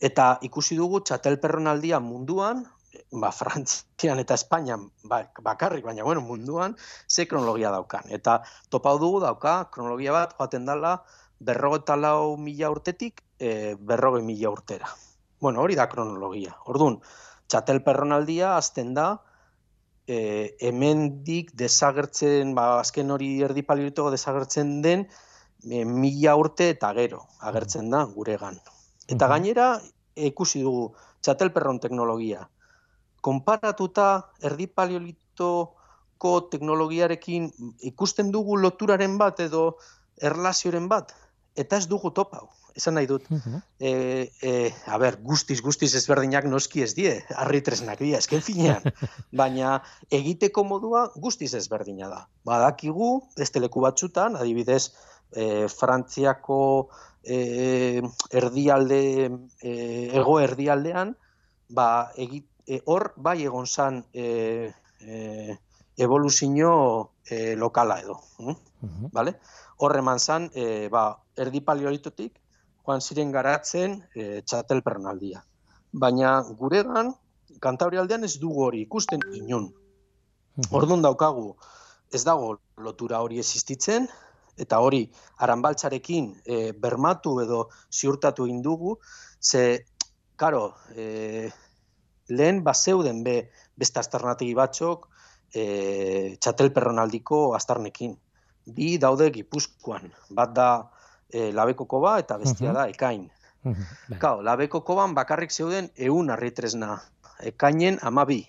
Eta ikusi dugu txatelperronaldia munduan, ba, Frantzian eta Espainian ba, bakarrik, baina bueno, munduan, ze kronologia daukan. Eta topau dugu dauka, kronologia bat joaten dela berrogeta lau mila urtetik e, berroge mila urtera. Bueno, hori da kronologia. Orduan, txatelperronaldia azten da, e, hemendik desagertzen, ba, azken hori erdi paleolitoko desagertzen den, e, mila urte eta gero agertzen da guregan. Eta gainera, ikusi dugu txatelperron teknologia. Konparatuta erdi paleolitoko teknologiarekin ikusten dugu loturaren bat edo erlazioren bat, eta ez dugu topau. Esan nahi dut, e, e, a ber, guztiz, guztiz ezberdinak noski ez die, harri tresnak dira, esken finean, baina egiteko modua guztiz ezberdina da. Badakigu, beste leku batzutan, adibidez, e, Frantziako e, erdialde, e, ego erdialdean, ba, egit, e, hor bai egon zan e, e, evoluzio e, lokala edo. hm? Vale? horreman zan, e, ba, erdi paleolitotik, joan ziren garatzen e, txatel pernaldia. Baina guregan, kantauri aldean ez dugu hori ikusten inun. Orduan daukagu, ez dago lotura hori existitzen, eta hori aranbaltzarekin e, bermatu edo ziurtatu indugu, ze, karo, e, lehen bazeuden be, beste asternategi batzok e, txatel perronaldiko astarnekin. Bi daude gipuzkoan, bat da e, labeko koba eta bestia da ekain. Bai. Kau, labeko koban bakarrik zeuden eun arritresna, ekainen amabi.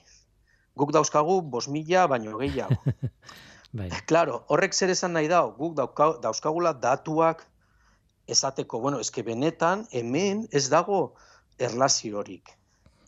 Guk dauzkagu bos mila baino gehiago. Bai. Claro, horrek zer esan nahi dau, guk dauka, dauzkagula datuak esateko, bueno, eske benetan hemen ez dago erlaziorik.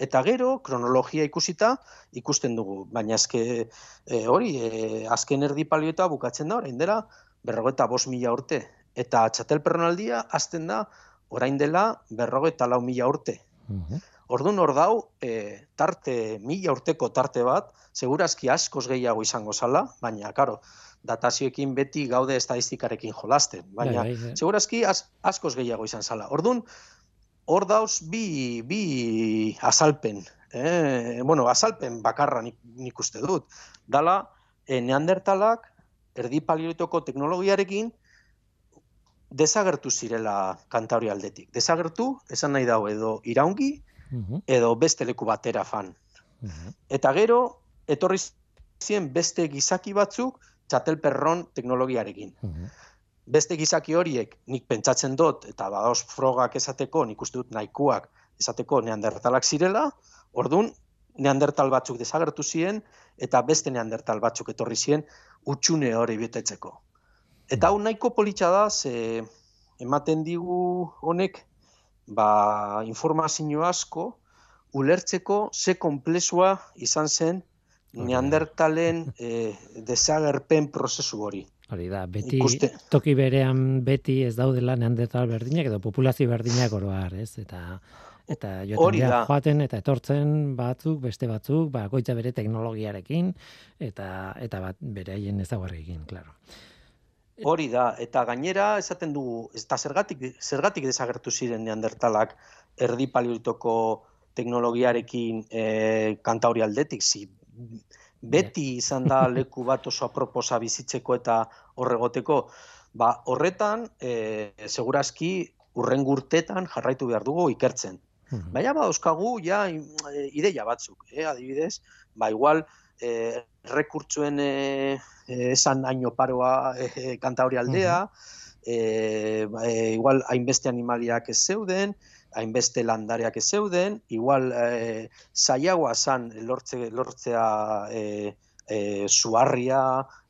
Eta gero, kronologia ikusita, ikusten dugu. Baina eske e, hori, e, azken erdi palioeta bukatzen da, orain dela, berrogeta bos mila urte. Eta txatel perronaldia azten da, orain dela, berrogeta lau mila urte. Mhm. Orduan hor dau, e, tarte, mila urteko tarte bat, segurazki askoz gehiago izango zala, baina, karo, datazioekin beti gaude estadistikarekin jolasten, baina, Bai, bai, bai. segurazki az, askoz gehiago izan zala. Orduan, hor dauz bi, bi azalpen, eh? bueno, azalpen bakarra nik, nik uste dut. Dala, e, neandertalak, erdi paleolitoko teknologiarekin, desagertu zirela kantauri aldetik. Desagertu, esan nahi dago, edo iraungi, Mhm. edo beste leku batera fan. Mhm. Eta gero, etorri ziren beste gizaki batzuk txatelperron teknologiarekin. Beste gizaki horiek nik pentsatzen dut, eta badaoz frogak esateko, nik uste dut nahikoak esateko neandertalak zirela, orduan neandertal batzuk desagertu ziren, eta beste neandertal batzuk etorri ziren utxune hori betetzeko. Eta hau nahiko politxa da, ze ematen digu honek, ba, informazio asko, ulertzeko ze komplexua izan zen neandertalen e, desagerpen prozesu hori. Hori da, beti Ikuste. toki berean beti ez daudela neandertal berdinak edo populazio berdinak oroar, ez? Eta eta joaten dira joaten eta etortzen batzuk, beste batzuk, ba goitza bere teknologiarekin eta eta bat beraien ezaugarriekin, claro. Hori da, eta gainera esaten dugu, eta zergatik, zergatik desagertu ziren neandertalak erdi paleolitoko teknologiarekin e, kantauri aldetik, zi, beti izan da leku bat oso aproposa bizitzeko eta horregoteko, ba, horretan, e, segurazki, urren urtetan jarraitu behar dugu ikertzen. Mhm. Baina ba, euskagu ja e, ideia batzuk, eh, adibidez, ba igual e, rekurtzuen e, e, esan haino paroa e, kantauri aldea, e, ba, e, igual hainbeste animaliak ez zeuden, hainbeste landareak ez zeuden, igual e, zaiagoa zan lortze, lortzea e, e, suarria,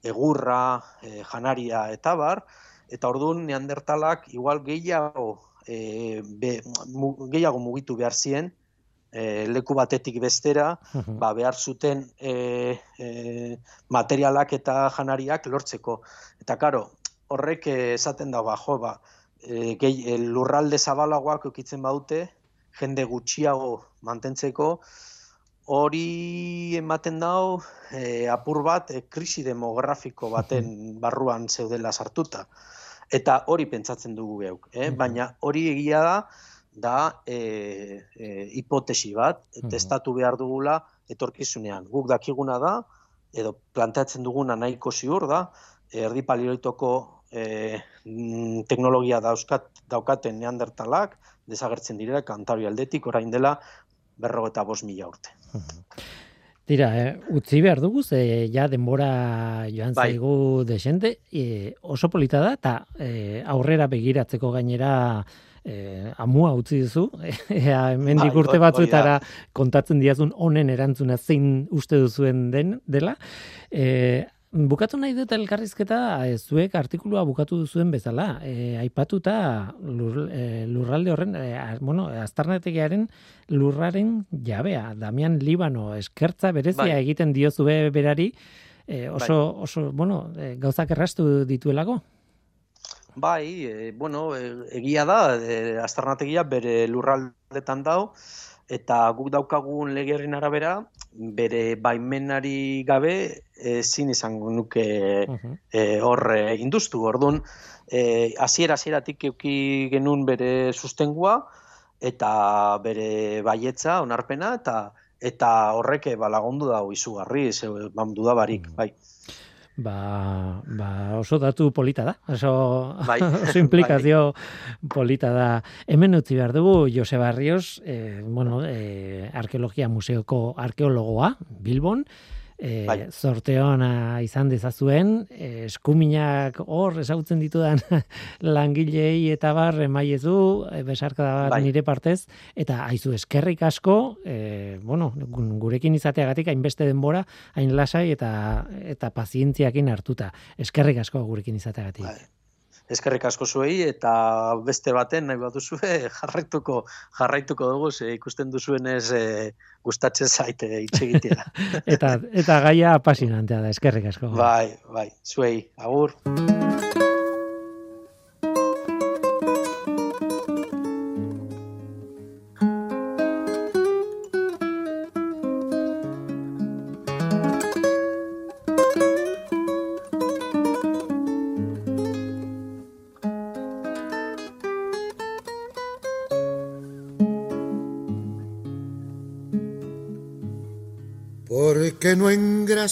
egurra, e, janaria eta bar, eta orduan neandertalak igual gehiago e, be, mu, gehiago mugitu behar ziren, e, leku batetik bestera, ba, behar zuten e, e, materialak eta janariak lortzeko. Eta karo, horrek eh, esaten da, ba, jo, ba, e, gehi, lurralde zabalagoak eukitzen baute, jende gutxiago mantentzeko, hori ematen dau e, apur bat e, krisi demografiko baten barruan zeudela sartuta. Eta hori pentsatzen dugu geuk, eh? Baina hori egia da, da e, e, hipotesi bat, testatu behar dugula etorkizunean. Guk dakiguna da, edo planteatzen duguna nahiko ziur da, erdi paleolitoko e, mm, teknologia dauzkat, daukaten neandertalak, desagertzen direla kantauri aldetik, orain dela berrogeta bost mila urte. Tira, eh, utzi behar dugu, ze ja denbora joan Bai. zaigu desente, e, oso polita da, eta e, aurrera begiratzeko gainera e, amua utzi duzu, ea hemendik Bai, urte batzuetara kontatzen diazun honen erantzuna zein uste duzuen den dela. E, bukatu nahi dut elkarrizketa, e, zuek artikulua bukatu duzuen bezala, e, aipatuta lur, e, lurralde horren, e, bueno, aztarnategiaren lurraren jabea, Damian Libano, eskertza berezia Bai. egiten diozue berari, e, oso, oso, bueno, gauzak errastu dituelako. Bai, e, bueno, egia da, e, aztarnategia bere lurraldetan dau, eta guk daukagun legerrin arabera, bere baimenari gabe ezin izango nuke e, hor e, industu. Orduan, e, hasiera hasieratik euki genuen bere sustengua eta bere baietza, onarpena, eta eta horrek ba, lagundu da izugarri, ze, bandu da barik, mm. bai. Ba, ba, oso datu polita da, oso, bai. oso implikazio bai. polita da. Hemen utzi behar dugu Jose Barrios, eh, bueno, eh, arkeologia museoko arkeologoa, Bilbon, e, bai. izan dezazuen, e, eskuminak hor ezagutzen ditudan langilei eta bar emaiezu, e, besarka da bai. nire partez, eta haizu eskerrik asko, e, bueno, gurekin izateagatik hainbeste denbora, hain lasai eta eta pazientziakin hartuta. Eskerrik asko gurekin izateagatik. Bai eskerrik asko zuei eta beste baten nahi baduzue jarraituko jarraituko dugu ze ikusten duzuenez e, gustatzen zaite hitz egitea. eta eta gaia apasionantea da eskerrik asko. Bai, bai, zuei, agur.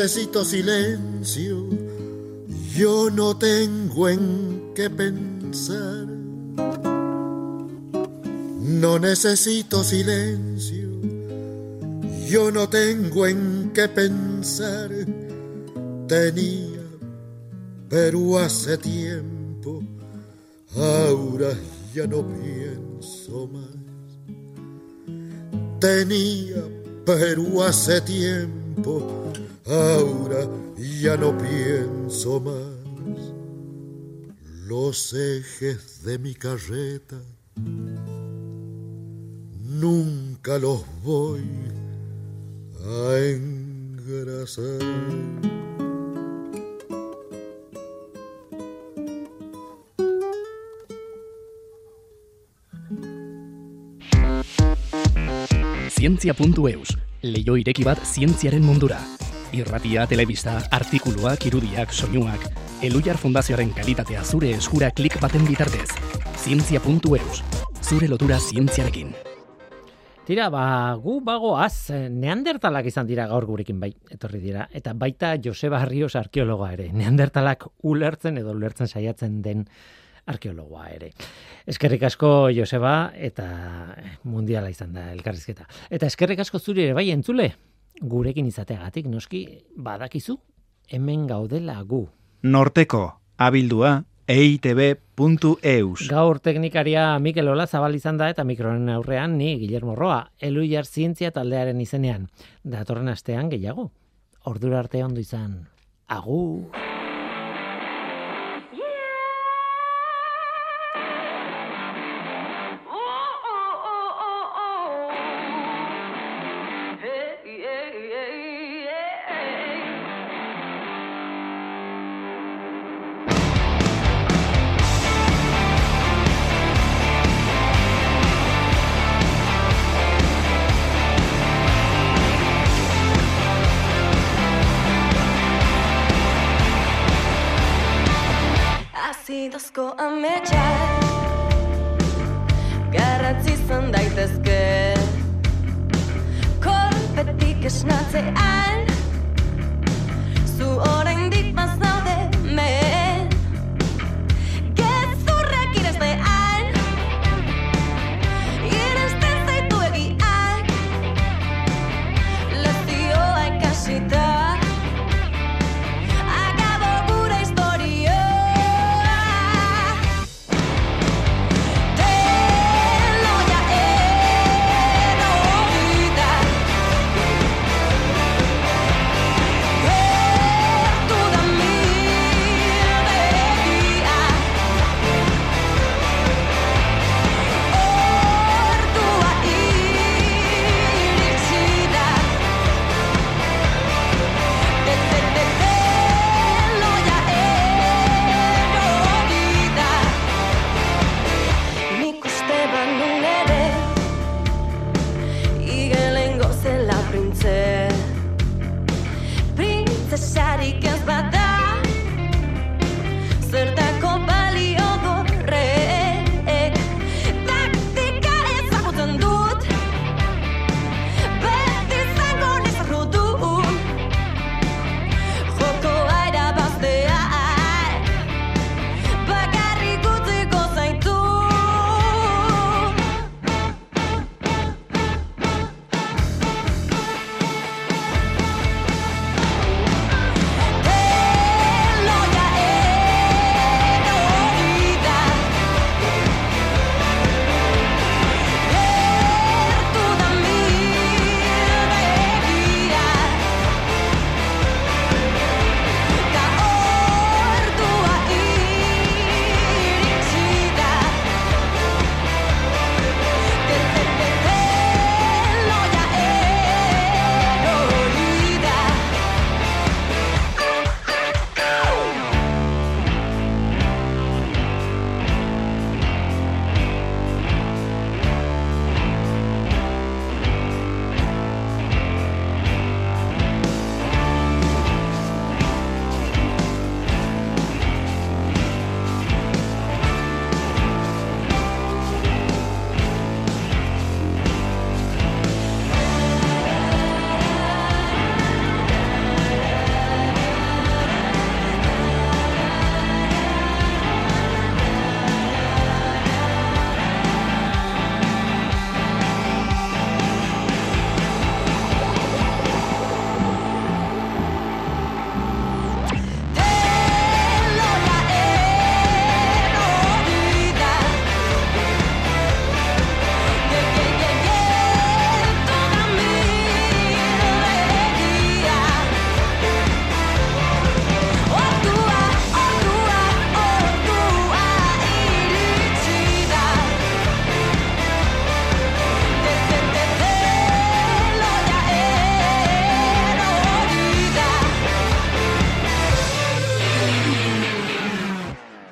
Necesito silencio, yo no tengo en qué pensar. No necesito silencio, yo no tengo en qué pensar. Tenía, pero hace tiempo, ahora ya no pienso más. Tenía, pero hace tiempo, ahora ya no pienso más. Los ejes de mi carreta nunca los voy a engrasar. Zientzia.eus, leio ireki bat zientziaren mundura irratia, telebista, artikuluak, irudiak, soinuak, Elujar Fundazioaren kalitatea zure eskura klik baten bitartez. Zientzia.eus, zure lotura zientziarekin. Tira, ba, gu bagoaz, neandertalak izan dira gaur gurekin bai, etorri dira, eta baita Joseba Arrios arkeologa ere, neandertalak ulertzen edo ulertzen saiatzen den arkeologoa ere. Eskerrik asko Joseba eta mundiala izan da elkarrizketa. Eta eskerrik asko zuri ere bai entzule, gurekin izateagatik noski badakizu hemen gaudela gu. Norteko abildua eitb.eus. Gaur teknikaria Mikel Ola zabal izan da eta mikronen aurrean ni Guillermo Roa, Eluiar Zientzia taldearen izenean. Datorren astean gehiago. Ordura arte ondo izan. Agur.